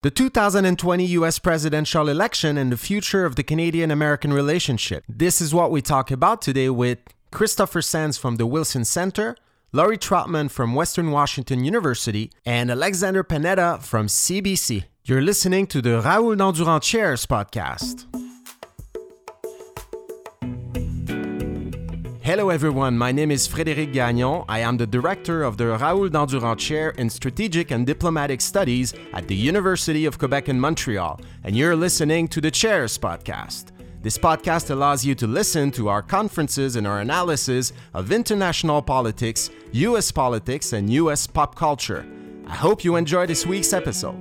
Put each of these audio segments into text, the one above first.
The 2020 US presidential election and the future of the Canadian American relationship. This is what we talk about today with Christopher Sands from the Wilson Center, Laurie Trautman from Western Washington University, and Alexander Panetta from CBC. You're listening to the Raoul Dandurand Chairs podcast. Hello, everyone. My name is Frédéric Gagnon. I am the director of the Raoul Dandurand Chair in Strategic and Diplomatic Studies at the University of Quebec in Montreal, and you're listening to the Chairs podcast. This podcast allows you to listen to our conferences and our analysis of international politics, U.S. politics, and U.S. pop culture. I hope you enjoy this week's episode.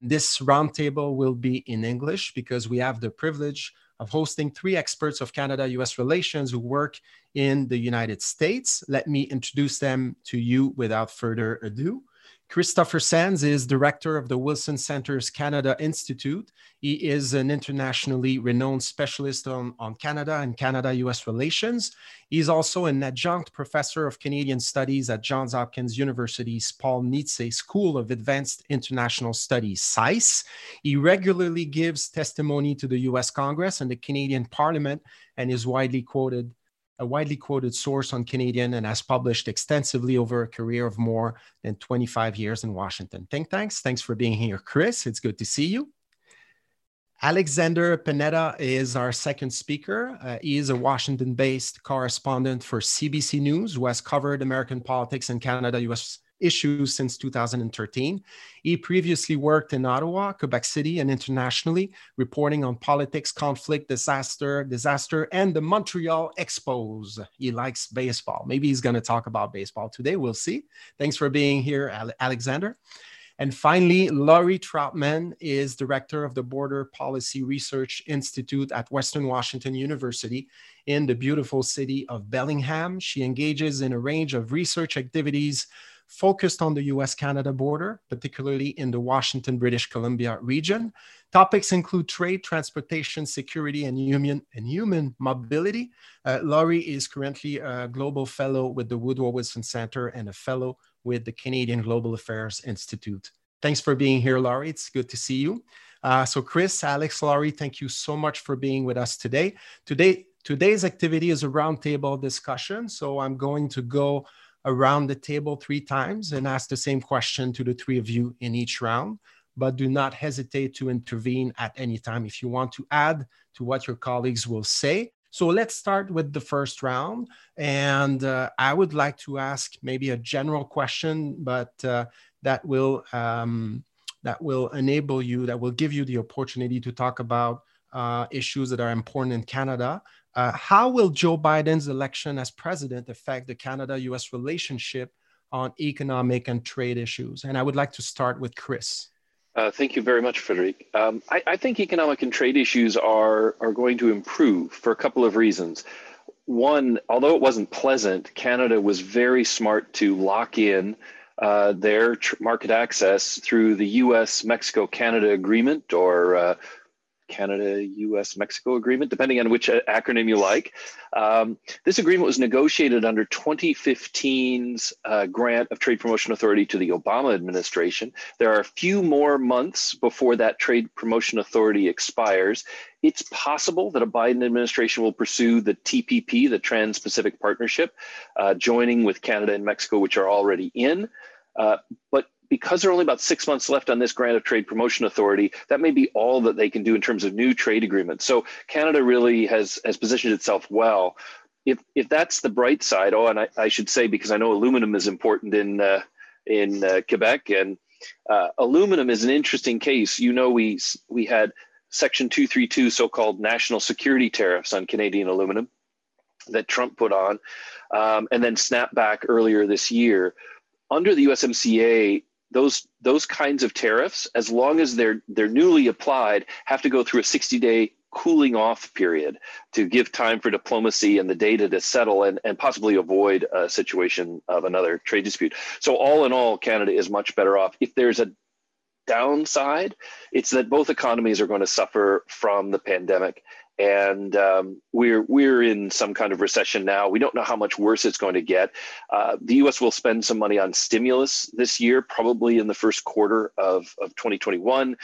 This roundtable will be in English because we have the privilege of hosting three experts of Canada US relations who work in the United States. Let me introduce them to you without further ado. Christopher Sands is director of the Wilson Center's Canada Institute. He is an internationally renowned specialist on, on Canada and Canada US relations. He's also an adjunct professor of Canadian Studies at Johns Hopkins University's Paul Nitze School of Advanced International Studies, SAIS. He regularly gives testimony to the US Congress and the Canadian Parliament and is widely quoted a widely quoted source on Canadian and has published extensively over a career of more than 25 years in Washington. Think tanks. Thanks for being here, Chris. It's good to see you. Alexander Panetta is our second speaker. Uh, he is a Washington based correspondent for CBC News who has covered American politics and Canada US issues since 2013. He previously worked in Ottawa, Quebec City, and internationally, reporting on politics, conflict, disaster, disaster, and the Montreal Expos. He likes baseball. Maybe he's going to talk about baseball today. We'll see. Thanks for being here, Alexander. And finally, Laurie Trautman is director of the Border Policy Research Institute at Western Washington University in the beautiful city of Bellingham. She engages in a range of research activities focused on the US Canada border, particularly in the Washington British Columbia region. Topics include trade, transportation, security, and human, and human mobility. Uh, Laurie is currently a global fellow with the Woodrow Wilson Center and a fellow with the Canadian Global Affairs Institute. Thanks for being here, Laurie. It's good to see you. Uh, so, Chris, Alex, Laurie, thank you so much for being with us today. Today, today's activity is a roundtable discussion. So, I'm going to go around the table three times and ask the same question to the three of you in each round. But do not hesitate to intervene at any time if you want to add to what your colleagues will say. So let's start with the first round. And uh, I would like to ask maybe a general question, but uh, that will um, that will enable you, that will give you the opportunity to talk about uh, issues that are important in Canada, uh, how will Joe Biden's election as president affect the Canada US relationship on economic and trade issues? And I would like to start with Chris. Uh, thank you very much, Frederic. Um, I, I, think economic and trade issues are, are going to improve for a couple of reasons. One, although it wasn't pleasant, Canada was very smart to lock in uh, their market access through the US Mexico Canada agreement, or uh, Canada, US, Mexico agreement, depending on which acronym you like. Um, this agreement was negotiated under 2015's uh, grant of Trade Promotion Authority to the Obama administration. There are a few more months before that Trade Promotion Authority expires. It's possible that a Biden administration will pursue the TPP, the Trans Pacific Partnership, uh, joining with Canada and Mexico, which are already in. Uh, but because there are only about six months left on this grant of trade promotion authority, that may be all that they can do in terms of new trade agreements. So Canada really has has positioned itself well. If if that's the bright side, oh, and I, I should say because I know aluminum is important in uh, in uh, Quebec, and uh, aluminum is an interesting case. You know, we we had Section 232, so-called national security tariffs on Canadian aluminum that Trump put on, um, and then snapped back earlier this year. Under the USMCA, those those kinds of tariffs, as long as they're they're newly applied, have to go through a 60 day cooling off period to give time for diplomacy and the data to settle and, and possibly avoid a situation of another trade dispute. So all in all, Canada is much better off. If there's a downside, it's that both economies are going to suffer from the pandemic and um, we're we're in some kind of recession now. We don't know how much worse it's going to get. Uh, the U.S. will spend some money on stimulus this year, probably in the first quarter of of 2021.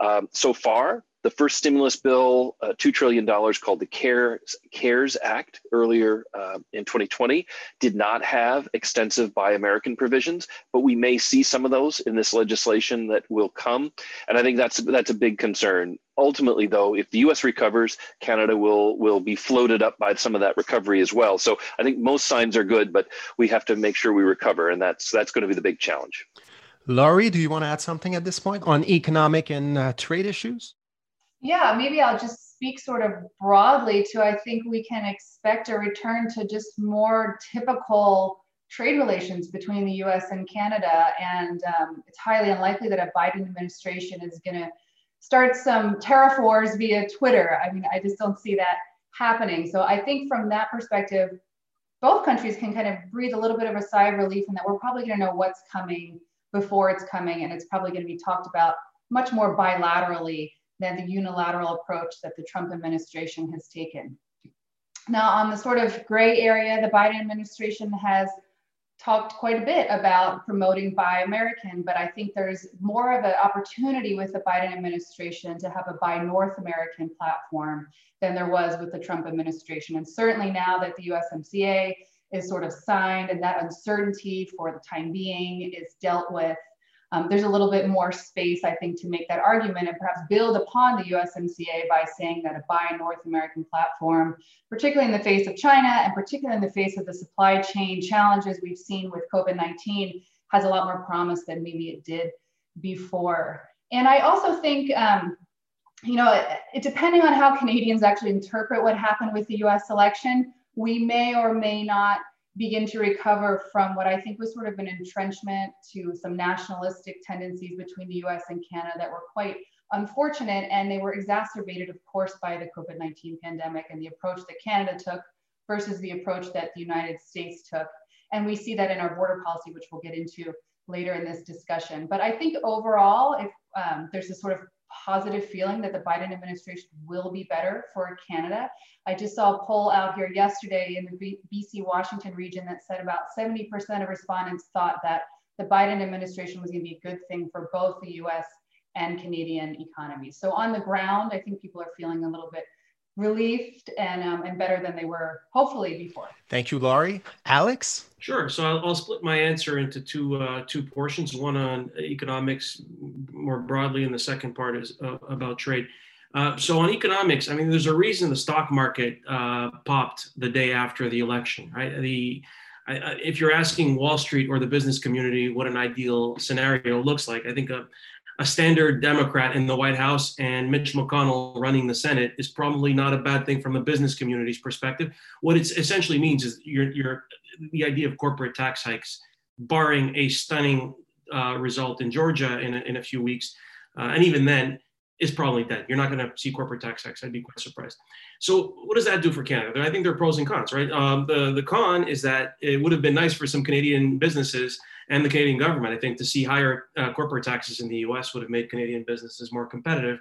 Um, so far, the first stimulus bill, uh, $2 trillion called the CARES, CARES Act earlier uh, in 2020, did not have extensive Buy American provisions, but we may see some of those in this legislation that will come. And I think that's, that's a big concern. Ultimately, though, if the US recovers, Canada will, will be floated up by some of that recovery as well. So I think most signs are good, but we have to make sure we recover, and that's, that's going to be the big challenge. Laurie, do you want to add something at this point on economic and uh, trade issues? Yeah, maybe I'll just speak sort of broadly to I think we can expect a return to just more typical trade relations between the US and Canada. And um, it's highly unlikely that a Biden administration is going to start some tariff wars via Twitter. I mean, I just don't see that happening. So I think from that perspective, both countries can kind of breathe a little bit of a sigh of relief in that we're probably going to know what's coming before it's coming. And it's probably going to be talked about much more bilaterally than the unilateral approach that the Trump administration has taken. Now, on the sort of gray area, the Biden administration has talked quite a bit about promoting Buy American, but I think there's more of an opportunity with the Biden administration to have a Buy North American platform than there was with the Trump administration. And certainly now that the USMCA is sort of signed and that uncertainty for the time being is dealt with, um, there's a little bit more space, I think, to make that argument and perhaps build upon the USMCA by saying that a Buy North American platform, particularly in the face of China and particularly in the face of the supply chain challenges we've seen with COVID 19, has a lot more promise than maybe it did before. And I also think, um, you know, it, it, depending on how Canadians actually interpret what happened with the US election, we may or may not begin to recover from what I think was sort of an entrenchment to some nationalistic tendencies between the US and Canada that were quite unfortunate. And they were exacerbated, of course, by the COVID 19 pandemic and the approach that Canada took versus the approach that the United States took. And we see that in our border policy, which we'll get into later in this discussion. But I think overall, if um, there's a sort of positive feeling that the Biden administration will be better for Canada. I just saw a poll out here yesterday in the BC Washington region that said about 70% of respondents thought that the Biden administration was going to be a good thing for both the US and Canadian economies. So on the ground, I think people are feeling a little bit relieved and, um, and better than they were hopefully before. Thank you, Laurie. Alex? Sure. So I'll, I'll split my answer into two uh, two portions. One on economics more broadly, and the second part is uh, about trade. Uh, so on economics, I mean, there's a reason the stock market uh, popped the day after the election, right? The I, if you're asking Wall Street or the business community what an ideal scenario looks like, I think a, a standard Democrat in the White House and Mitch McConnell running the Senate is probably not a bad thing from a business community's perspective. What it essentially means is you're, you're, the idea of corporate tax hikes, barring a stunning uh, result in Georgia in a, in a few weeks, uh, and even then, is probably dead. You're not going to see corporate tax hikes. I'd be quite surprised. So, what does that do for Canada? I think there are pros and cons, right? Um, the the con is that it would have been nice for some Canadian businesses and the Canadian government, I think, to see higher uh, corporate taxes in the US would have made Canadian businesses more competitive.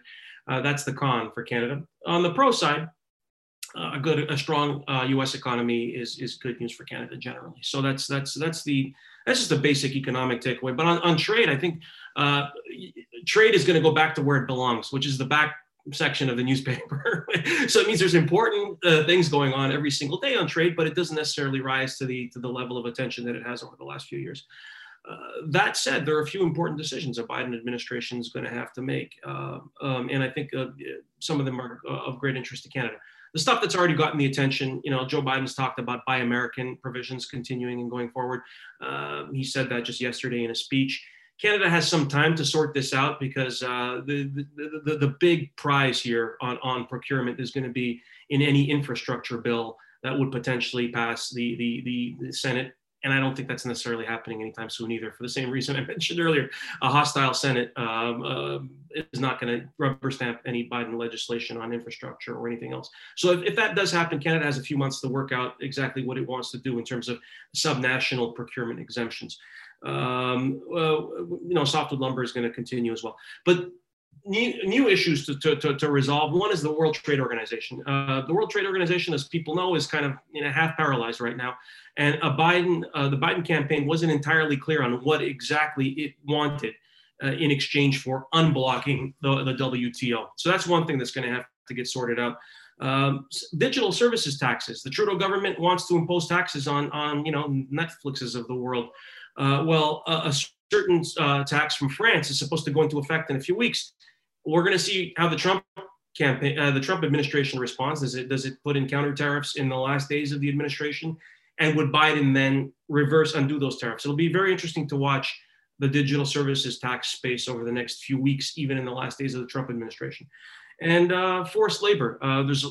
Uh, that's the con for Canada. On the pro side, uh, a good, a strong U.S. Uh, economy is is good news for Canada generally. So that's that's that's the that's just a basic economic takeaway. But on, on trade, I think uh, trade is going to go back to where it belongs, which is the back section of the newspaper. so it means there's important uh, things going on every single day on trade, but it doesn't necessarily rise to the to the level of attention that it has over the last few years. Uh, that said, there are a few important decisions a Biden administration is going to have to make, uh, um, and I think uh, some of them are uh, of great interest to Canada. The stuff that's already gotten the attention, you know, Joe Biden's talked about Buy American provisions continuing and going forward. Uh, he said that just yesterday in a speech. Canada has some time to sort this out because uh, the, the, the, the big prize here on, on procurement is going to be in any infrastructure bill that would potentially pass the, the, the, the Senate and I don't think that's necessarily happening anytime soon either. For the same reason I mentioned earlier, a hostile Senate um, uh, is not going to rubber stamp any Biden legislation on infrastructure or anything else. So if, if, that does happen, Canada has a few months to work out exactly what it wants to do in terms of subnational procurement exemptions. Um, you know, softwood lumber is going to continue as well. But new, new issues to, to, to, to, resolve. One is the World Trade Organization. Uh, the World Trade Organization, as people know, is kind of you know, half paralyzed right now. And a Biden, uh, the Biden campaign wasn't entirely clear on what exactly it wanted uh, in exchange for unblocking the, the WTO. So that's one thing that's going to have to get sorted out. Um, digital services taxes. The Trudeau government wants to impose taxes on, on you know, Netflixes of the world. Uh, well, a, a certain uh, tax from France is supposed to go into effect in a few weeks. We're going to see how the Trump campaign, uh, the Trump administration responds. Does it does it put in counter tariffs in the last days of the administration, and would Biden then reverse undo those tariffs? It'll be very interesting to watch the digital services tax space over the next few weeks, even in the last days of the Trump administration. And uh, forced labor. Uh, there's, uh,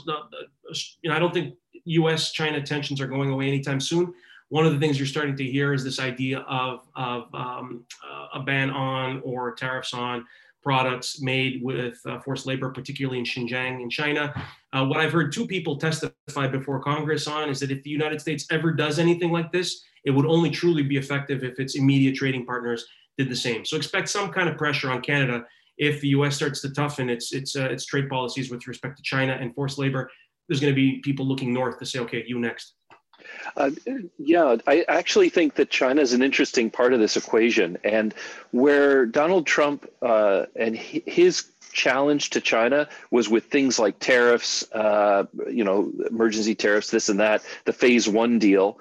you know, I don't think U.S.-China tensions are going away anytime soon one of the things you're starting to hear is this idea of, of um, uh, a ban on or tariffs on products made with uh, forced labor, particularly in Xinjiang in China. Uh, what I've heard two people testify before Congress on is that if the United States ever does anything like this, it would only truly be effective if its immediate trading partners did the same. So expect some kind of pressure on Canada if the U.S. starts to toughen its its uh, its trade policies with respect to China and forced labor. There's going to be people looking north to say, okay, you next. Uh, yeah, I actually think that China is an interesting part of this equation. And where Donald Trump uh, and his challenge to China was with things like tariffs, uh, you know, emergency tariffs, this and that, the phase one deal.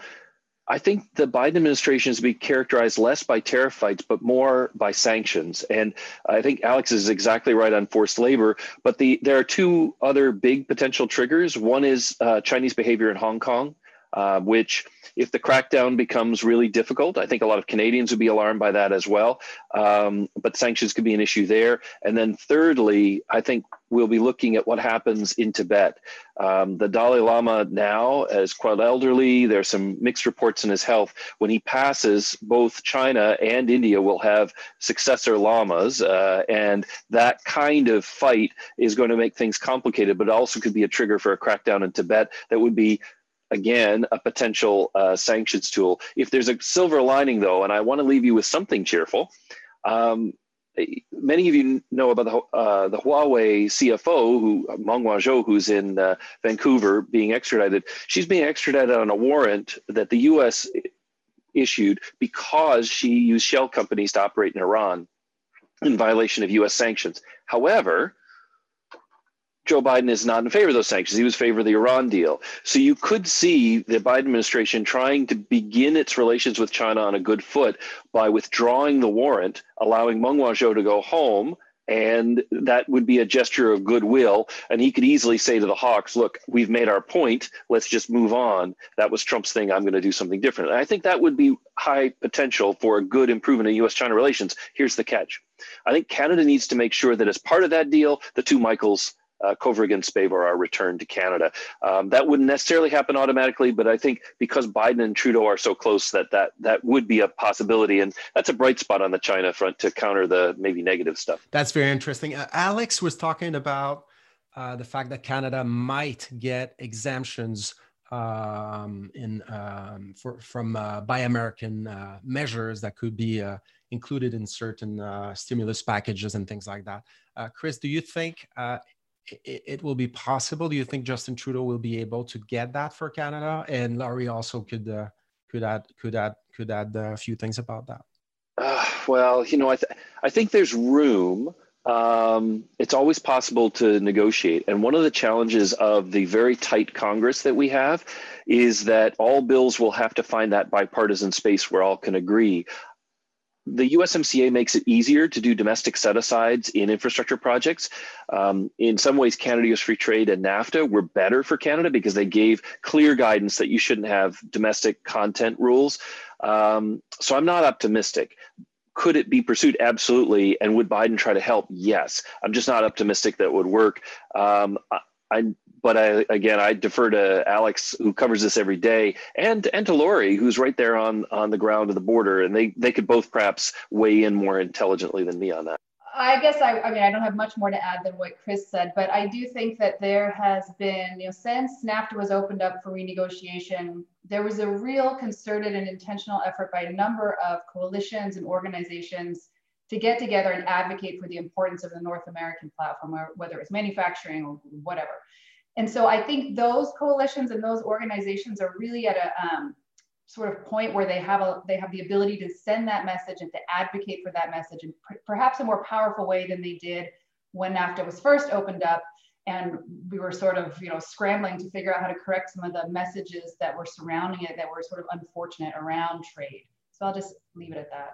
I think the Biden administration is to be characterized less by tariff fights, but more by sanctions. And I think Alex is exactly right on forced labor. But the there are two other big potential triggers. One is uh, Chinese behavior in Hong Kong uh, which if the crackdown becomes really difficult, I think a lot of Canadians would be alarmed by that as well. Um, but sanctions could be an issue there. And then thirdly, I think we'll be looking at what happens in Tibet. Um, the Dalai Lama now is quite elderly. There's some mixed reports in his health. When he passes, both China and India will have successor lamas. Uh, and that kind of fight is going to make things complicated, but also could be a trigger for a crackdown in Tibet that would be again, a potential uh, sanctions tool. If there's a silver lining, though, and I want to leave you with something cheerful, um, many of you know about the, uh, the Huawei CFO, who Meng Wanzhou, who's in uh, Vancouver, being extradited. She's being extradited on a warrant that the U.S. issued because she used shell companies to operate in Iran in violation of U.S. sanctions. However, Joe Biden is not in favor of those sanctions. He was in favor of the Iran deal. So you could see the Biden administration trying to begin its relations with China on a good foot by withdrawing the warrant, allowing Meng Wanzhou to go home. And that would be a gesture of goodwill. And he could easily say to the Hawks, look, we've made our point. Let's just move on. That was Trump's thing. I'm going to do something different. And I think that would be high potential for a good improvement in US China relations. Here's the catch I think Canada needs to make sure that as part of that deal, the two Michaels uh, Kovrig and Spavor are returned to Canada. Um, that wouldn't necessarily happen automatically, but I think because Biden and Trudeau are so close that that that would be a possibility, and that's a bright spot on the China front to counter the maybe negative stuff. That's very interesting. Uh, Alex was talking about uh, the fact that Canada might get exemptions um, in um, for, from uh, Buy American uh, measures that could be uh, included in certain uh, stimulus packages and things like that. Uh, Chris, do you think uh, it, it, will be possible? Do you think Justin Trudeau will be able to get that for Canada? And Laurie also could uh, could add could add could add a few things about that. Uh, well, you know, I th- I think there's room. Um, it's always possible to negotiate, and one of the challenges of the very tight Congress that we have is that all bills will have to find that bipartisan space where all can agree the USMCA makes it easier to do domestic set asides in infrastructure projects. Um, in some ways, Canada US free trade and NAFTA were better for Canada because they gave clear guidance that you shouldn't have domestic content rules. Um, so I'm not optimistic. Could it be pursued? Absolutely. And would Biden try to help? Yes. I'm just not optimistic that would work. Um, I, but I, again, I defer to Alex, who covers this every day, and and to Laurie, who's right there on on the ground of the border, and they they could both perhaps weigh in more intelligently than me on that. I guess I, I mean I don't have much more to add than what Chris said, but I do think that there has been, you know, since NAFTA was opened up for renegotiation, there was a real concerted and intentional effort by a number of coalitions and organizations to get together and advocate for the importance of the North American platform, whether it's manufacturing or whatever. And so I think those coalitions and those organizations are really at a um, sort of point where they have a they have the ability to send that message and to advocate for that message in perhaps a more powerful way than they did when NAFTA was first opened up and we were sort of you know scrambling to figure out how to correct some of the messages that were surrounding it that were sort of unfortunate around trade. So i'll just leave it at that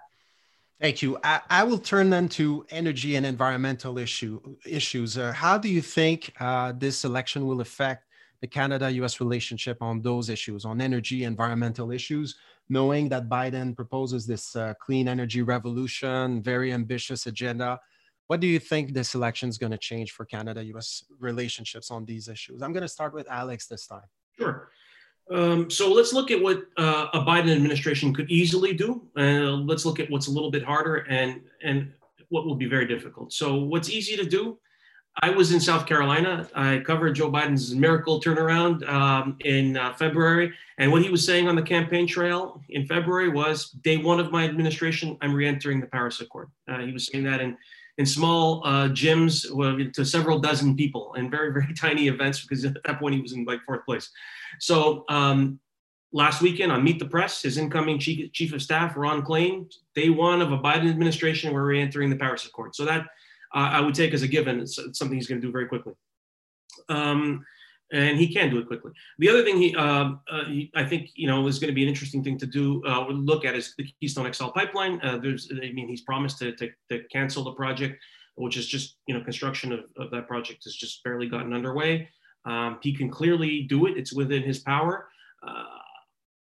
thank you i, I will turn then to energy and environmental issue issues uh, how do you think uh, this election will affect the canada us relationship on those issues on energy environmental issues knowing that biden proposes this uh, clean energy revolution very ambitious agenda what do you think this election is going to change for Canada US relationships on these issues? I'm going to start with Alex this time. Sure. Um, so let's look at what uh, a Biden administration could easily do. Uh, let's look at what's a little bit harder and, and what will be very difficult. So, what's easy to do? I was in South Carolina. I covered Joe Biden's miracle turnaround um, in uh, February. And what he was saying on the campaign trail in February was day one of my administration, I'm re entering the Paris Accord. Uh, he was saying that in in small uh, gyms to several dozen people and very, very tiny events because at that point he was in like fourth place. So um, last weekend on Meet the Press, his incoming chief, chief of staff, Ron Klain, day one of a Biden administration, we're re-entering the Paris Accord. So that uh, I would take as a given. It's, it's something he's going to do very quickly. Um, and he can do it quickly. The other thing he, uh, uh, he I think, you know, is going to be an interesting thing to do, uh, look at is the Keystone XL pipeline. Uh, there's, I mean, he's promised to, to, to, cancel the project, which is just, you know, construction of, of that project has just barely gotten underway. Um, he can clearly do it. It's within his power. Uh,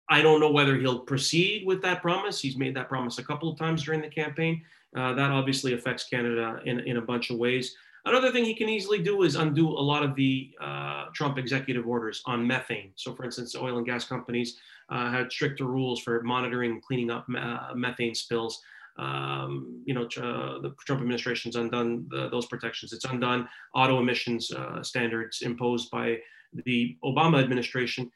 I don't know whether he'll proceed with that promise. He's made that promise a couple of times during the campaign. Uh, that obviously affects Canada in, in a bunch of ways. Another thing he can easily do is undo a lot of the uh, Trump executive orders on methane. So, for instance, oil and gas companies uh, had stricter rules for monitoring and cleaning up uh, methane spills. Um, you know, uh, the Trump administration's undone the, those protections. It's undone auto emissions uh, standards imposed by the Obama administration.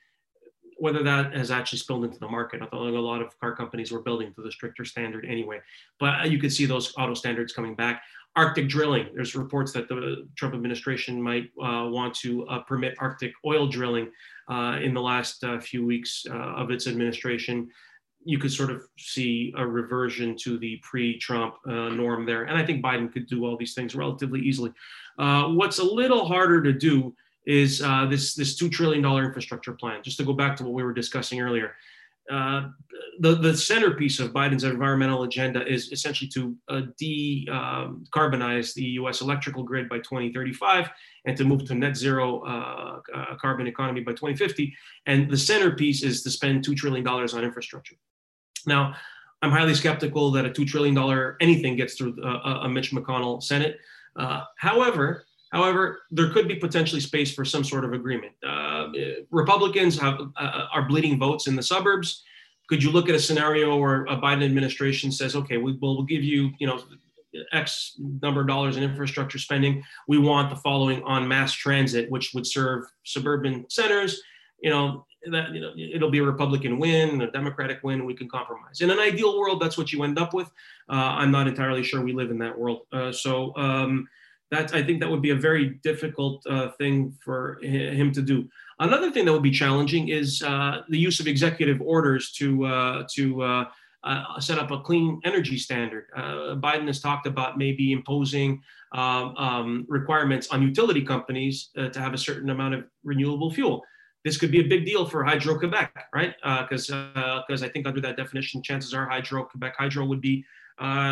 Whether that has actually spilled into the market, I thought a lot of car companies were building to the stricter standard anyway. But you could see those auto standards coming back. Arctic drilling. There's reports that the Trump administration might uh, want to uh, permit Arctic oil drilling uh, in the last uh, few weeks uh, of its administration. You could sort of see a reversion to the pre-Trump uh, norm there, and I think Biden could do all these things relatively easily. what's a little harder to do is this this two trillion dollar infrastructure plan. Just to go back to what we were discussing earlier, uh, the, the centerpiece of Biden's environmental agenda is essentially to uh, decarbonize um, the US electrical grid by 2035 and to move to net zero uh, uh, carbon economy by 2050. And the centerpiece is to spend $2 trillion on infrastructure. Now, I'm highly skeptical that a $2 trillion anything gets through a, a Mitch McConnell Senate. Uh, however, However, there could be potentially space for some sort of agreement. Uh, Republicans have, uh, are bleeding votes in the suburbs. Could you look at a scenario where a Biden administration says, "Okay, we, will we'll give you, you know, X number of dollars in infrastructure spending. We want the following on mass transit, which would serve suburban centers. You know, that you know, it'll be a Republican win, a Democratic win. We can compromise. In an ideal world, that's what you end up with. Uh, I'm not entirely sure we live in that world. Uh, so. Um, I think that would be a very difficult uh, thing for him to do. Another thing that would be challenging is uh, the use of executive orders to uh, to uh, uh, set up a clean energy standard. Uh, Biden has talked about maybe imposing um, um, requirements on utility companies to have a certain amount of renewable fuel. This could be a big deal for Hydro Quebec, right? Because because I think under that definition, chances are Hydro Quebec Hydro would be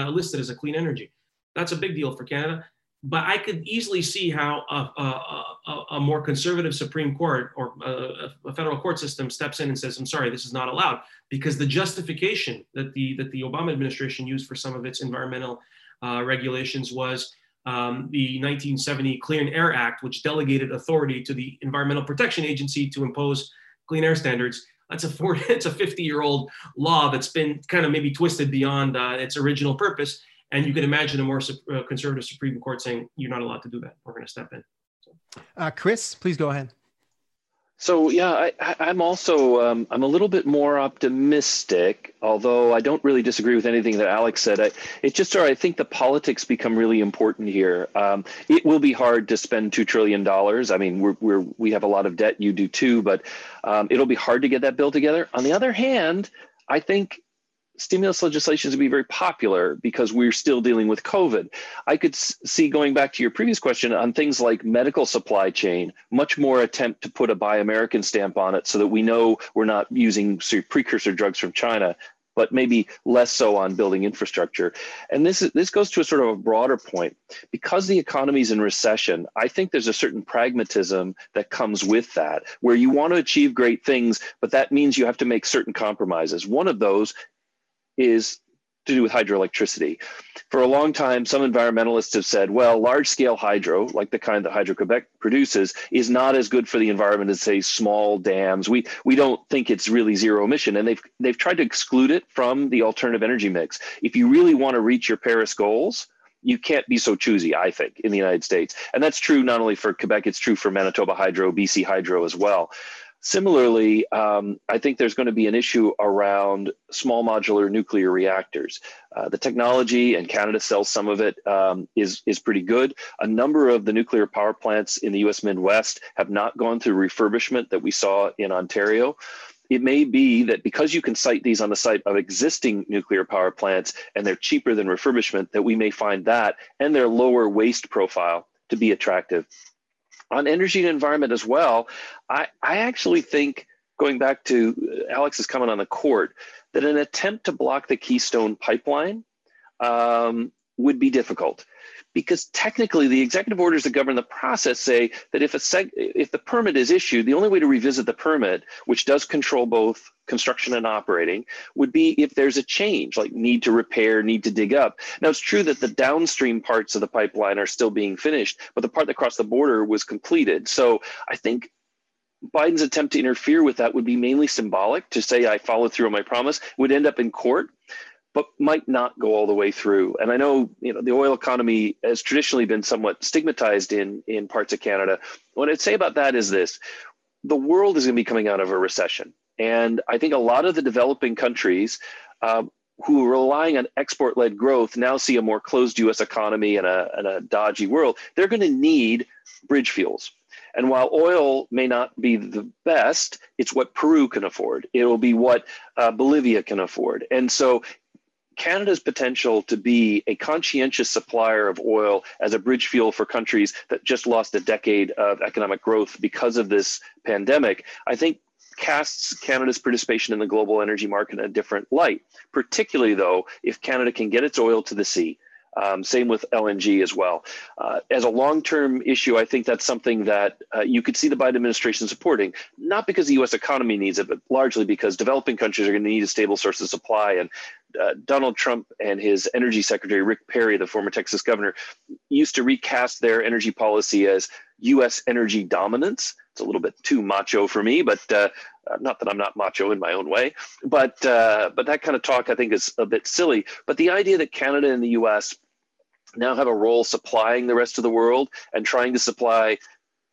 listed as a clean energy. That's a big deal for Canada but I could easily see how a, a, a, a more conservative Supreme Court or a, federal court system steps in and says, "I'm sorry, this is not allowed," because the justification that the that the Obama administration used for some of its environmental uh, regulations was um, the 1970 Clean Air Act, which delegated authority to the Environmental Protection Agency to impose clean air standards. That's a 40, it's a 50 year old law that's been kind of maybe twisted beyond uh, its original purpose and you can imagine a more uh, conservative Supreme Court saying, you're not allowed to do that. We're going to step in. Uh, Chris, please go ahead. So yeah, I, am also um, I'm a little bit more optimistic, although I don't really disagree with anything that Alex said. I, it's just I think the politics become really important here. Um, it will be hard to spend two trillion dollars. I mean, we're, we're we have a lot of debt. You do too, but um, it'll be hard to get that bill together. On the other hand, I think stimulus legislation is going to be very popular because we're still dealing with COVID. I could see going back to your previous question on things like medical supply chain, much more attempt to put a Buy American stamp on it so that we know we're not using precursor drugs from China, but maybe less so on building infrastructure. And this is, this goes to a sort of a broader point. Because the economy is in recession, I think there's a certain pragmatism that comes with that, where you want to achieve great things, but that means you have to make certain compromises. One of those is to do with hydroelectricity. For a long time, some environmentalists have said, well, large scale hydro, like the kind that Hydro Quebec produces, is not as good for the environment as, say, small dams. We, we don't think it's really zero emission. And they've, they've tried to exclude it from the alternative energy mix. If you really want to reach your Paris goals, you can't be so choosy, I think, in the United States. And that's true not only for Quebec, it's true for Manitoba Hydro, BC Hydro as well. Similarly, um, I think there's going to be an issue around small modular nuclear reactors. Uh, the technology, and Canada sells some of it, um, is is pretty good. A number of the nuclear power plants in the U.S. Midwest have not gone through refurbishment that we saw in Ontario. It may be that because you can site these on the site of existing nuclear power plants and they're cheaper than refurbishment, that we may find that and their lower waste profile to be attractive on energy and environment as well, I, I actually think, going back to Alex's comment on the court, that an attempt to block the Keystone pipeline um, would be difficult because technically the executive orders that govern the process say that if a seg- if the permit is issued, the only way to revisit the permit, which does control both construction and operating, would be if there's a change, like need to repair, need to dig up. Now it's true that the downstream parts of the pipeline are still being finished, but the part that crossed the border was completed. So I think Biden's attempt to interfere with that would be mainly symbolic to say I followed through on my promise, would end up in court but might not go all the way through. And I know, you know, the oil economy has traditionally been somewhat stigmatized in in parts of Canada. What I'd say about that is this: the world is going to be coming out of a recession, and I think a lot of the developing countries. Uh, who are relying on export-led growth now see a more closed U.S. economy and a, and a dodgy world. They're going to need bridge fuels. And while oil may not be the best, it's what Peru can afford. It will be what uh, Bolivia can afford. And so Canada's potential to be a conscientious supplier of oil as a bridge fuel for countries that just lost a decade of economic growth because of this pandemic, I think casts Canada's participation in the global energy market in a different light, particularly though if Canada can get its oil to the sea um, same with LNG as well. Uh, as a long term issue, I think that's something that uh, you could see the Biden administration supporting, not because the US economy needs it, but largely because developing countries are going to need a stable source of supply. And uh, Donald Trump and his energy secretary, Rick Perry, the former Texas governor, used to recast their energy policy as US energy dominance. It's a little bit too macho for me, but uh, uh, not that I'm not macho in my own way, but uh, but that kind of talk I think is a bit silly. But the idea that Canada and the U.S now have a role supplying the rest of the world and trying to supply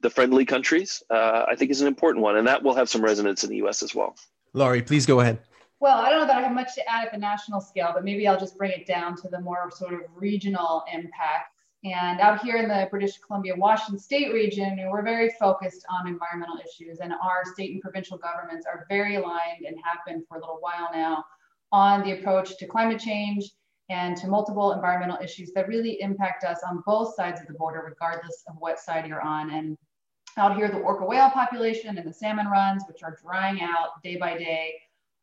the friendly countries, uh, I think is an important one. And that will have some resonance in the US as well. Laurie, please go ahead. Well, I don't know that I have much to add at the national scale, but maybe I'll just bring it down to the more sort of regional impacts. And out here in the British Columbia, Washington state region, we're very focused on environmental issues, and our state and provincial governments are very aligned and have been for a little while now on the approach to climate change and to multiple environmental issues that really impact us on both sides of the border, regardless of what side you're on. And out here, the orca whale population and the salmon runs, which are drying out day by day,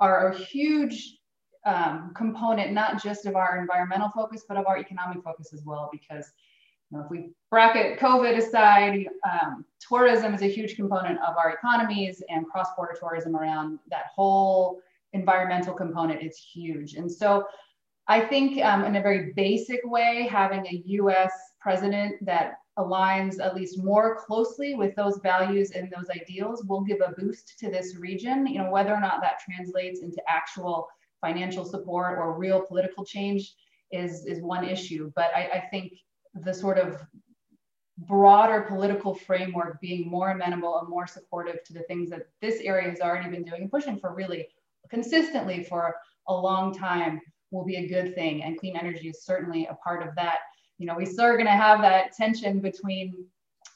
are a huge um, component, not just of our environmental focus, but of our economic focus as well. Because you know, if we bracket COVID aside, um, tourism is a huge component of our economies, and cross-border tourism around that whole environmental component is huge. And so I think um, in a very basic way, having a US president that aligns at least more closely with those values and those ideals will give a boost to this region. You know, whether or not that translates into actual financial support or real political change is, is one issue. But I, I think the sort of broader political framework being more amenable and more supportive to the things that this area has already been doing pushing for really consistently for a long time will be a good thing. And clean energy is certainly a part of that. You know, we still are going to have that tension between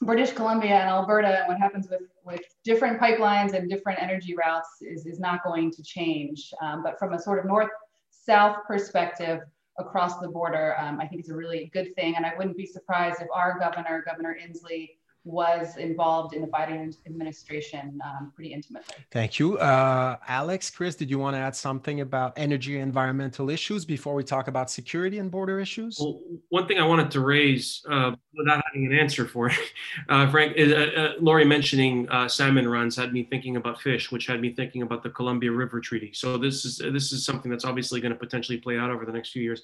British Columbia and Alberta and what happens with, with different pipelines and different energy routes is, is not going to change. Um, but from a sort of north south perspective across the border, um, I think it's a really good thing. And I wouldn't be surprised if our governor, Governor Inslee, was involved in the Biden administration um, pretty intimately. Thank you. Uh, Alex, Chris, did you want to add something about energy and environmental issues before we talk about security and border issues? Well, one thing I wanted to raise uh, without having an answer for it, uh, Frank, is, uh, uh, Laurie mentioning uh, salmon runs had me thinking about fish, which had me thinking about the Columbia River Treaty. So this is this is something that's obviously going to potentially play out over the next few years.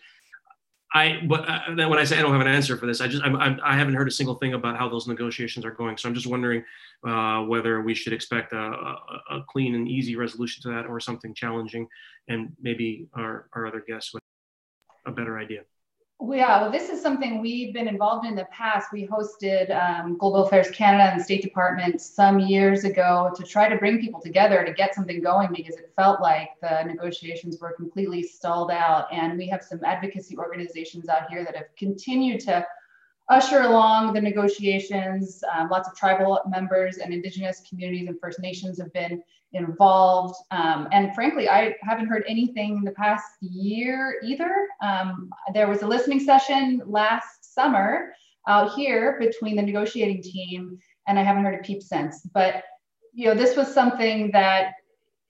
I but uh, when I say I don't have an answer for this, I just I'm, I'm, I have not heard a single thing about how those negotiations are going. So I'm just wondering uh, whether we should expect a, a, a, clean and easy resolution to that, or something challenging, and maybe our our other guests would have a better idea. Yeah, well, this is something we've been involved in the past. We hosted um, Global Affairs Canada and the State Department some years ago to try to bring people together to get something going because it felt like the negotiations were completely stalled out. And we have some advocacy organizations out here that have continued to usher along the negotiations. Um, lots of tribal members and Indigenous communities and First Nations have been involved. Um, and frankly, I haven't heard anything in the past year either. Um, there was a listening session last summer out here between the negotiating team, and I haven't heard a peep since. But you know, this was something that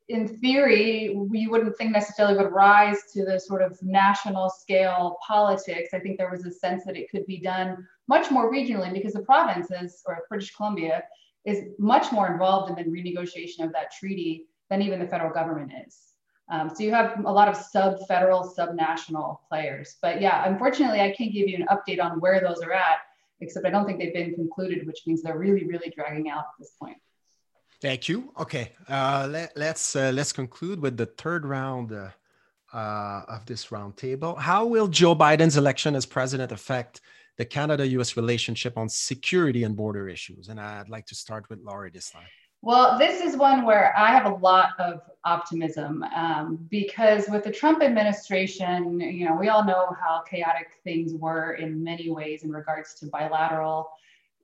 in theory, we wouldn't think necessarily would rise to the sort of national scale politics. I think there was a sense that it could be done much more regionally because the provinces or British Columbia is much more involved in the renegotiation of that treaty than even the federal government is. Um, so you have a lot of sub-federal, sub-national players. But yeah, unfortunately, I can't give you an update on where those are at, except I don't think they've been concluded, which means they're really, really dragging out at this point. Thank you. Okay, uh, let, us let's, uh, let's conclude with the third round uh, uh, of this roundtable. How will Joe Biden's election as president affect the Canada US relationship on security and border issues. And I'd like to start with Laurie this time. Well, this is one where I have a lot of optimism um, because with the Trump administration, you know, we all know how chaotic things were in many ways in regards to bilateral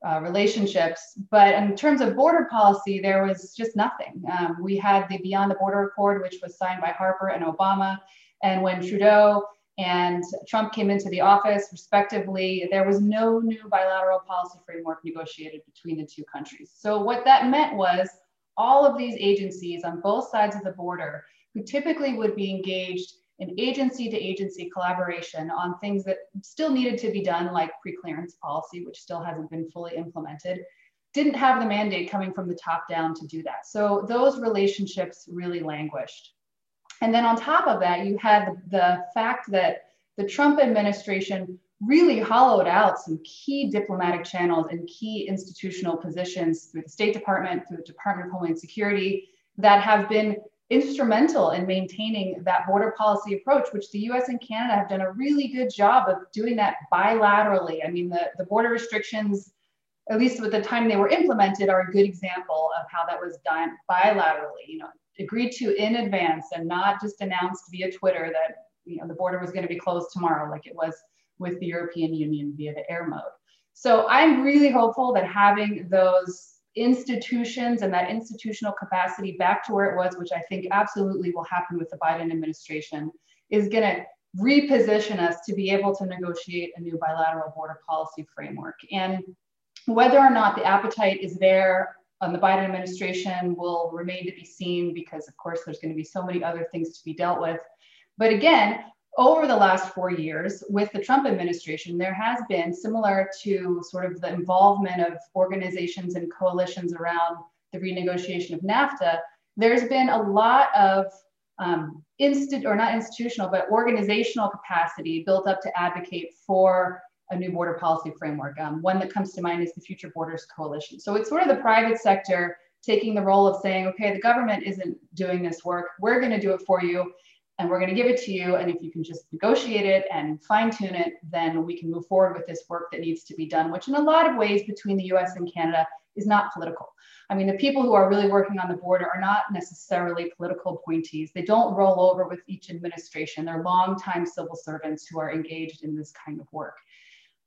uh, relationships. But in terms of border policy, there was just nothing. Um, we had the Beyond the Border Accord, which was signed by Harper and Obama. And when Trudeau and Trump came into the office, respectively, there was no new bilateral policy framework negotiated between the two countries. So, what that meant was all of these agencies on both sides of the border, who typically would be engaged in agency to agency collaboration on things that still needed to be done, like pre clearance policy, which still hasn't been fully implemented, didn't have the mandate coming from the top down to do that. So, those relationships really languished. And then on top of that, you had the fact that the Trump administration really hollowed out some key diplomatic channels and key institutional positions through the State Department, through the Department of Homeland Security that have been instrumental in maintaining that border policy approach, which the US and Canada have done a really good job of doing that bilaterally. I mean, the, the border restrictions, at least with the time they were implemented, are a good example of how that was done bilaterally. You know, agreed to in advance and not just announced via Twitter that you know the border was going to be closed tomorrow, like it was with the European Union via the air mode. So I'm really hopeful that having those institutions and that institutional capacity back to where it was, which I think absolutely will happen with the Biden administration, is going to reposition us to be able to negotiate a new bilateral border policy framework. And whether or not the appetite is there um, the Biden administration will remain to be seen because, of course, there's going to be so many other things to be dealt with. But again, over the last four years with the Trump administration, there has been similar to sort of the involvement of organizations and coalitions around the renegotiation of NAFTA. There's been a lot of um, instant or not institutional, but organizational capacity built up to advocate for a new border policy framework. Um, one that comes to mind is the Future Borders Coalition. So it's sort of the private sector taking the role of saying, okay, the government isn't doing this work, we're going to do it for you. and we're going to give it to you. And if you can just negotiate it and fine tune it, then we can move forward with this work that needs to be done, which in a lot of ways between the US and Canada is not political. I mean, the people who are really working on the border are not necessarily political appointees. They don't roll over with each administration. They're longtime civil servants who are engaged in this kind of work.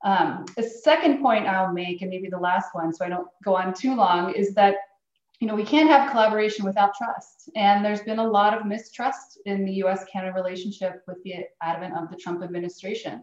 Um, the second point I'll make, and maybe the last one, so I don't go on too long, is that you know we can't have collaboration without trust. And there's been a lot of mistrust in the U.S.-Canada relationship with the advent of the Trump administration.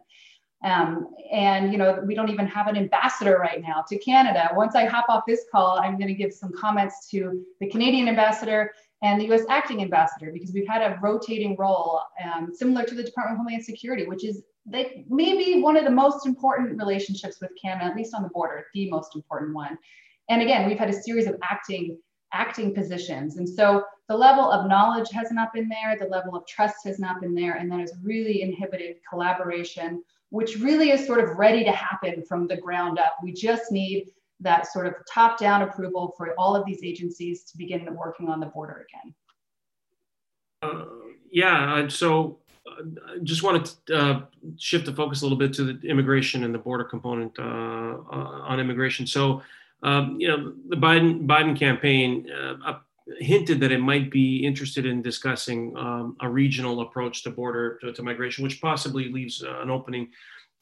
Um, and you know we don't even have an ambassador right now to Canada. Once I hop off this call, I'm going to give some comments to the Canadian ambassador and the U.S. acting ambassador because we've had a rotating role um, similar to the Department of Homeland Security, which is they maybe one of the most important relationships with Canada, at least on the border, the most important one. And again, we've had a series of acting acting positions. And so the level of knowledge has not been there, the level of trust has not been there, and that has really inhibited collaboration, which really is sort of ready to happen from the ground up. We just need that sort of top down approval for all of these agencies to begin working on the border again. Uh, yeah, so just wanted to uh, shift the focus a little bit to the immigration and the border component uh, uh, on immigration. So, um, you know, the Biden Biden campaign uh, hinted that it might be interested in discussing um, a regional approach to border to, to migration, which possibly leaves uh, an opening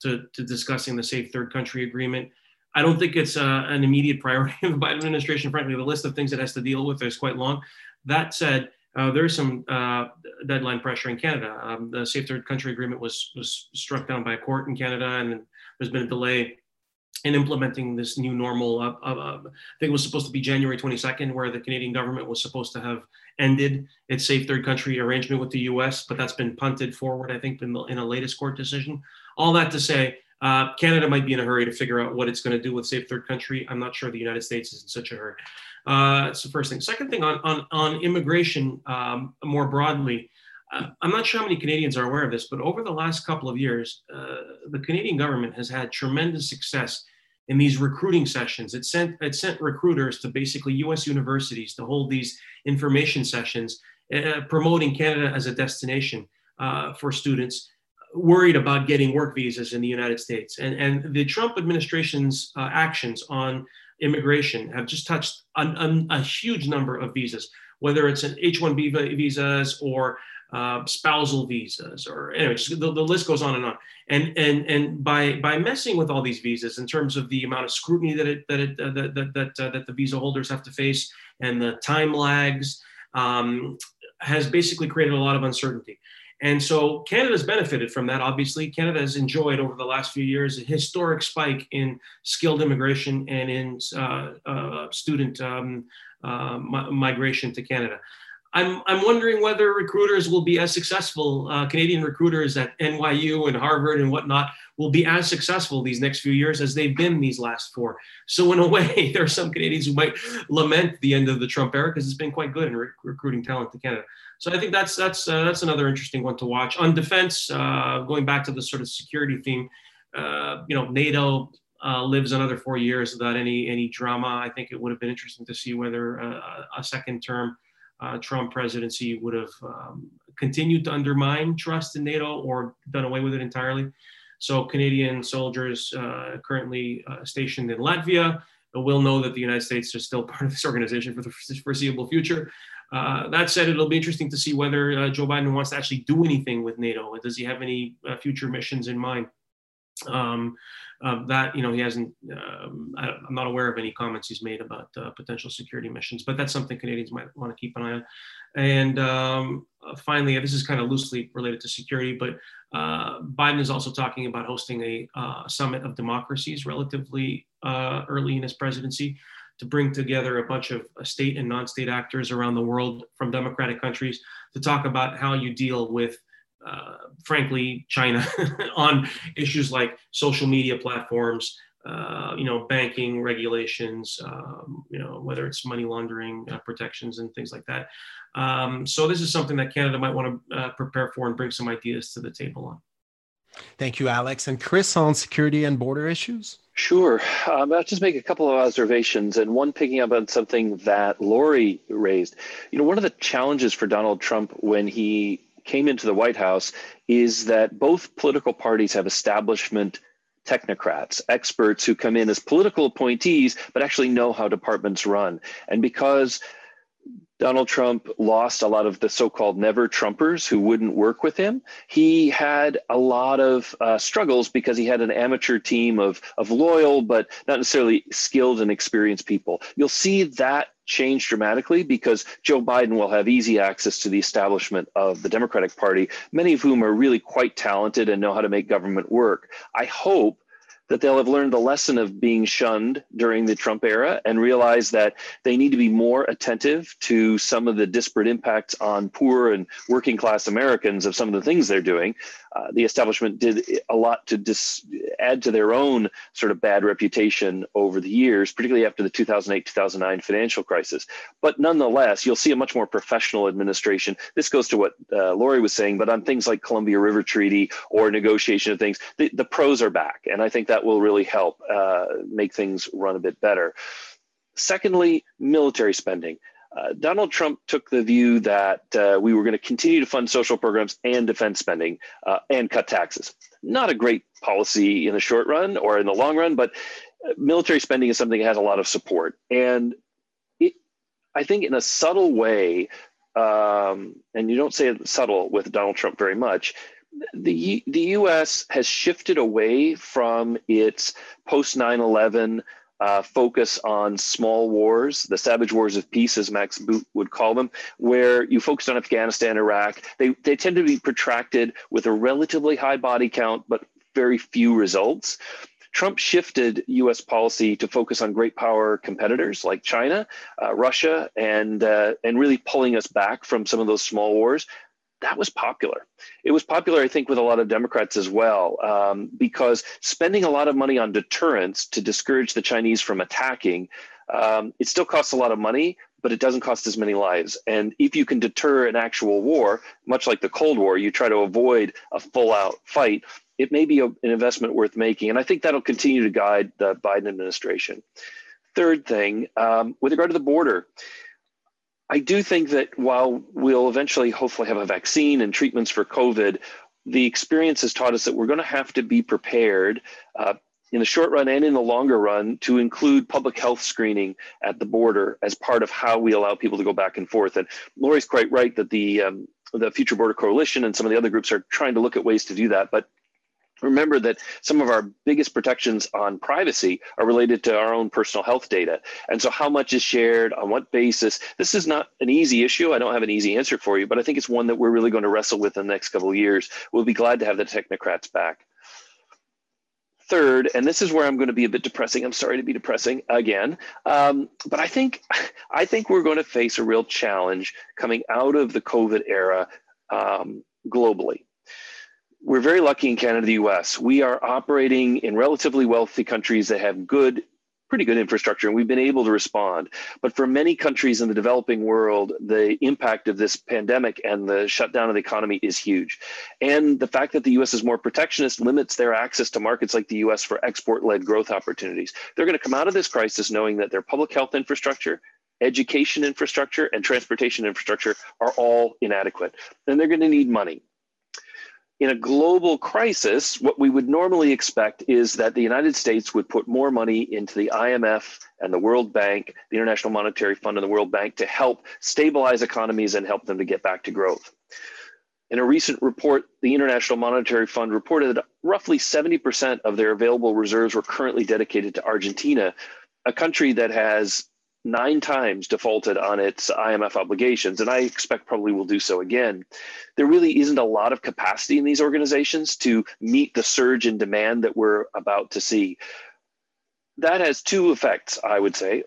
to, to discussing the Safe Third Country Agreement. I don't think it's uh, an immediate priority of the Biden administration. Frankly, the list of things it has to deal with is quite long. That said, uh, there's some uh, deadline pressure in Canada. Um, the Safe Third Country Agreement was, was struck down by a court in Canada, and there's been a delay in implementing this new normal. Uh, I think it was supposed to be January 22nd, where the Canadian government was supposed to have ended its Safe Third Country arrangement with the US, but that's been punted forward, I think, in, the, in a latest court decision. All that to say, uh, Canada might be in a hurry to figure out what it's going to do with Safe Third Country. I'm not sure the United States is in such a hurry. Uh, that's the first thing. Second thing on, on, on immigration um, more broadly, uh, I'm not sure how many Canadians are aware of this, but over the last couple of years, uh, the Canadian government has had tremendous success in these recruiting sessions. It sent, it sent recruiters to basically US universities to hold these information sessions, uh, promoting Canada as a destination uh, for students worried about getting work visas in the United States. And, and the Trump administration's uh, actions on immigration have just touched a, a huge number of visas, whether it's an H-1B visas or uh, spousal visas, or anyway, the, the list goes on and on. And and and by by messing with all these visas in terms of the amount of scrutiny that it that it uh, that that that, uh, that the visa holders have to face and the time lags, um, has basically created a lot of uncertainty. And so Canada's benefited from that. Obviously, Canada has enjoyed over the last few years a historic spike in skilled immigration and in uh, uh, student um, uh, migration to Canada. I'm, I'm wondering whether recruiters will be as successful, uh, Canadian recruiters at NYU and Harvard and whatnot, will be as successful these next few years as they've been these last four. So, in a way, there are some Canadians who might lament the end of the Trump era because it's been quite good in re- recruiting talent to Canada. So I think that's that's uh, that's another interesting one to watch. On defense, uh, going back to the sort of security theme, uh, you know, NATO uh, lives another four years without any any drama. I think it would have been interesting to see whether uh, a second term uh, Trump presidency would have um, continued to undermine trust in NATO or done away with it entirely. So Canadian soldiers currently stationed in Latvia will know that the United States is still part of this organization for the foreseeable future. Uh, that said, it'll be interesting to see whether uh, Joe Biden wants to actually do anything with NATO. Does he have any uh, future missions in mind? Um, uh, that you know he hasn't. Um, I, am not aware of any comments he's made about uh, potential security missions, but that's something Canadians might want to keep an eye on. And um, uh, finally, this is kind of loosely related to security, but Biden is also talking about hosting a summit of democracies relatively early in his presidency to bring together a bunch of uh, state and non-state actors around the world from democratic countries to talk about how you deal with uh, frankly china on issues like social media platforms uh, you know banking regulations um, you know whether it's money laundering uh, protections and things like that um, so this is something that canada might want to uh, prepare for and bring some ideas to the table on thank you alex and chris on security and border issues Sure. Um, I'll just make a couple of observations, and one picking up on something that Laurie raised. You know, one of the challenges for Donald Trump when he came into the White House is that both political parties have establishment technocrats, experts who come in as political appointees, but actually know how departments run. And because Donald Trump lost a lot of the so called never Trumpers who wouldn't work with him. He had a lot of uh, struggles because he had an amateur team of, of loyal, but not necessarily skilled and experienced people. You'll see that change dramatically because Joe Biden will have easy access to the establishment of the Democratic Party, many of whom are really quite talented and know how to make government work. I hope that they'll have learned the lesson of being shunned during the Trump era and realize that they need to be more attentive to some of the disparate impacts on poor and working class Americans of some of the things they're doing. Uh, the establishment did a lot to dis- add to their own sort of bad reputation over the years, particularly after the 2008 2009 financial crisis. But nonetheless, you'll see a much more professional administration. This goes to what uh, Laurie was saying, but on things like Columbia River Treaty or negotiation of things, the, the pros are back. And I think that will really help uh, make things run a bit better. Secondly, military spending. Uh, Donald Trump took the view that uh, we were going to continue to fund social programs and defense spending uh, and cut taxes. Not a great policy in the short run or in the long run, but uh, military spending is something that has a lot of support. And it, I think, in a subtle way, um, and you don't say it subtle with Donald Trump very much, the, the US has shifted away from its post 9 11 uh, focus on small wars, the savage wars of peace, as Max Boot would call them, where you focused on Afghanistan, Iraq. They, they tend to be protracted with a relatively high body count, but very few results. Trump shifted US policy to focus on great power competitors like China, uh, Russia, and, uh, and really pulling us back from some of those small wars that was popular. It was popular, I think, with a lot of Democrats as well, um, because spending a lot of money on deterrence to discourage the Chinese from attacking, um, it still costs a lot of money, but it doesn't cost as many lives. And if you can deter an actual war, much like the Cold War, you try to avoid a full out fight, it may be a, an investment worth making. And I think that'll continue to guide the Biden administration. Third thing, um, with regard to the border, I do think that while we'll eventually hopefully have a vaccine and treatments for COVID, the experience has taught us that we're going to have to be prepared uh, in the short run and in the longer run to include public health screening at the border as part of how we allow people to go back and forth. And Laurie's quite right that the um, the Future Border Coalition and some of the other groups are trying to look at ways to do that. But remember that some of our biggest protections on privacy are related to our own personal health data. And so, how much is shared, on what basis? This is not an easy issue. I don't have an easy answer for you, but I think it's one that we're really going to wrestle with in the next couple of years. We'll be glad to have the technocrats back. Third, and this is where I'm going to be a bit depressing. I'm sorry to be depressing again, um, but I think I think we're going to face a real challenge coming out of the COVID era um, globally we're very lucky in Canada, the US. We are operating in relatively wealthy countries that have good, pretty good infrastructure, and we've been able to respond. But for many countries in the developing world, the impact of this pandemic and the shutdown of the economy is huge. And the fact that the US is more protectionist limits their access to markets like the US for export led growth opportunities. They're going to come out of this crisis knowing that their public health infrastructure, education infrastructure, and transportation infrastructure are all inadequate. And they're going to need money in a global crisis, what we would normally expect is that the United States would put more money into the IMF and the World Bank, the International Monetary Fund, and the World Bank to help stabilize economies and help them to get back to growth. In a recent report, the International Monetary Fund reported that roughly 70% of their available reserves were currently dedicated to Argentina, a country that has nine times defaulted on its IMF obligations, and I expect probably will do so again. There really isn't a lot of capacity in these organizations to meet the surge in demand that we're about to see. That has two effects, I would say.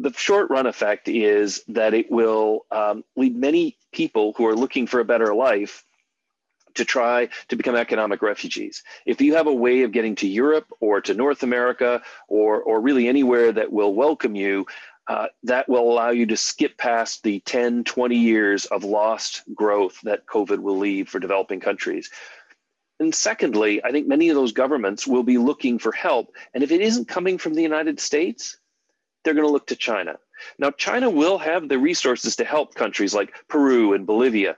The short run effect is that it will um, lead many people who are looking for a better life to try to become economic refugees. If you have a way of getting to Europe or to North America or, or really anywhere that will welcome you, uh, that will allow you to skip past the 10, 20 years of lost growth that COVID will leave for developing countries. And secondly, I think many of those governments will be looking for help. And if it isn't coming from the United States, they're going to look to China. Now, China will have the resources to help countries like Peru and Bolivia,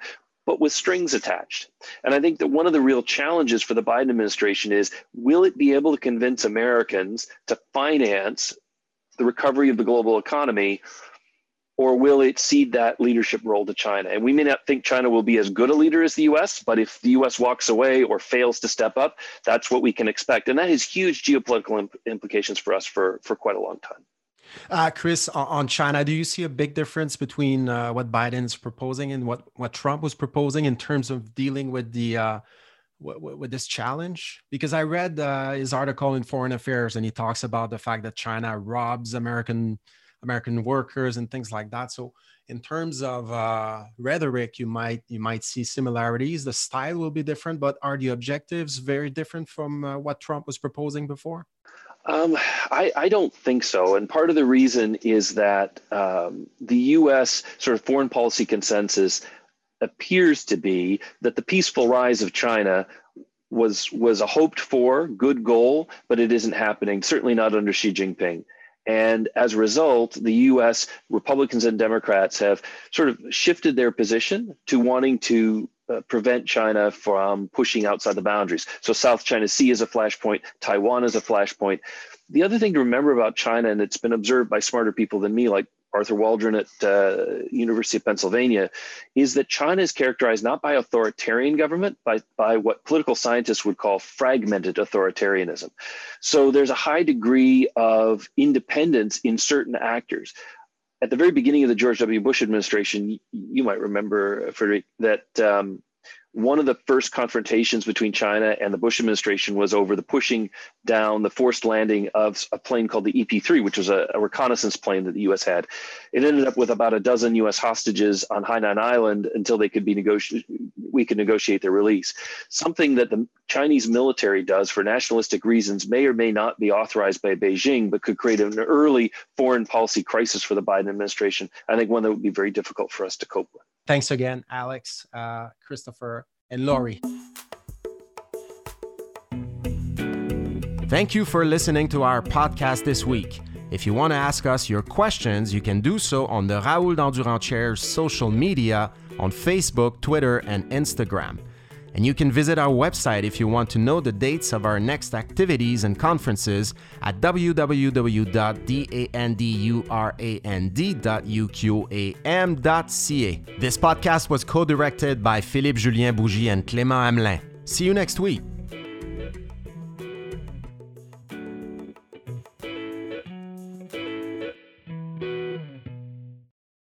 but with strings attached. And I think that one of the real challenges for the Biden administration is will it be able to convince Americans to finance the recovery of the global economy or will it cede that leadership role to China? And we may not think China will be as good a leader as the US, but if the US walks away or fails to step up, that's what we can expect. And that has huge geopolitical imp- implications for us for, for quite a long time. Uh, Chris, on China, do you see a big difference between uh, what Biden is proposing and what, what Trump was proposing in terms of dealing with the uh, with, this challenge? Because I read uh, his article in Foreign Affairs, and he talks about the fact that China robs American American workers and things like that. So in terms of uh, rhetoric, you might you might see similarities. The style will be different, but are the objectives very different from uh, what Trump was proposing before? Um, I, I, don't think so. And part of the reason is that um, the U.S. sort of foreign policy consensus appears to be that the peaceful rise of China was was a hoped for good goal, but it isn't happening. Certainly not under Xi Jinping. And as a result, the US Republicans and Democrats have sort of shifted their position to wanting to uh, prevent China from pushing outside the boundaries. So South China Sea is a flashpoint, Taiwan is a flashpoint. The other thing to remember about China, and it's been observed by smarter people than me, like Arthur Waldron at uh, University of Pennsylvania, is that China is characterized not by authoritarian government, but by what political scientists would call fragmented authoritarianism. So there's a high degree of independence in certain actors. At the very beginning of the George W. Bush administration, you might remember, Frederick, that um, one of the first confrontations between China and the Bush administration was over the pushing down the forced landing of a plane called the EP 3, which was a, a, reconnaissance plane that the US had. It ended up with about a dozen US hostages on Hainan Island until they could be negotiated, we could negotiate their release. Something that the Chinese military does for nationalistic reasons may or may not be authorized by Beijing, but could create an early foreign policy crisis for the Biden administration. I think one that would be very difficult for us to cope with. Thanks again, Alex, uh, Christopher, and Laurie. Thank you for listening to our podcast this week. If you want to ask us your questions, you can do so on the Raoul Dandurand Chair's social media on Facebook, Twitter, and Instagram. And you can visit our website if you want to know the dates of our next activities and conferences at www.dandurand.uqam.ca. This podcast was co directed by Philippe Julien Bougie and Clément Hamelin. See you next week.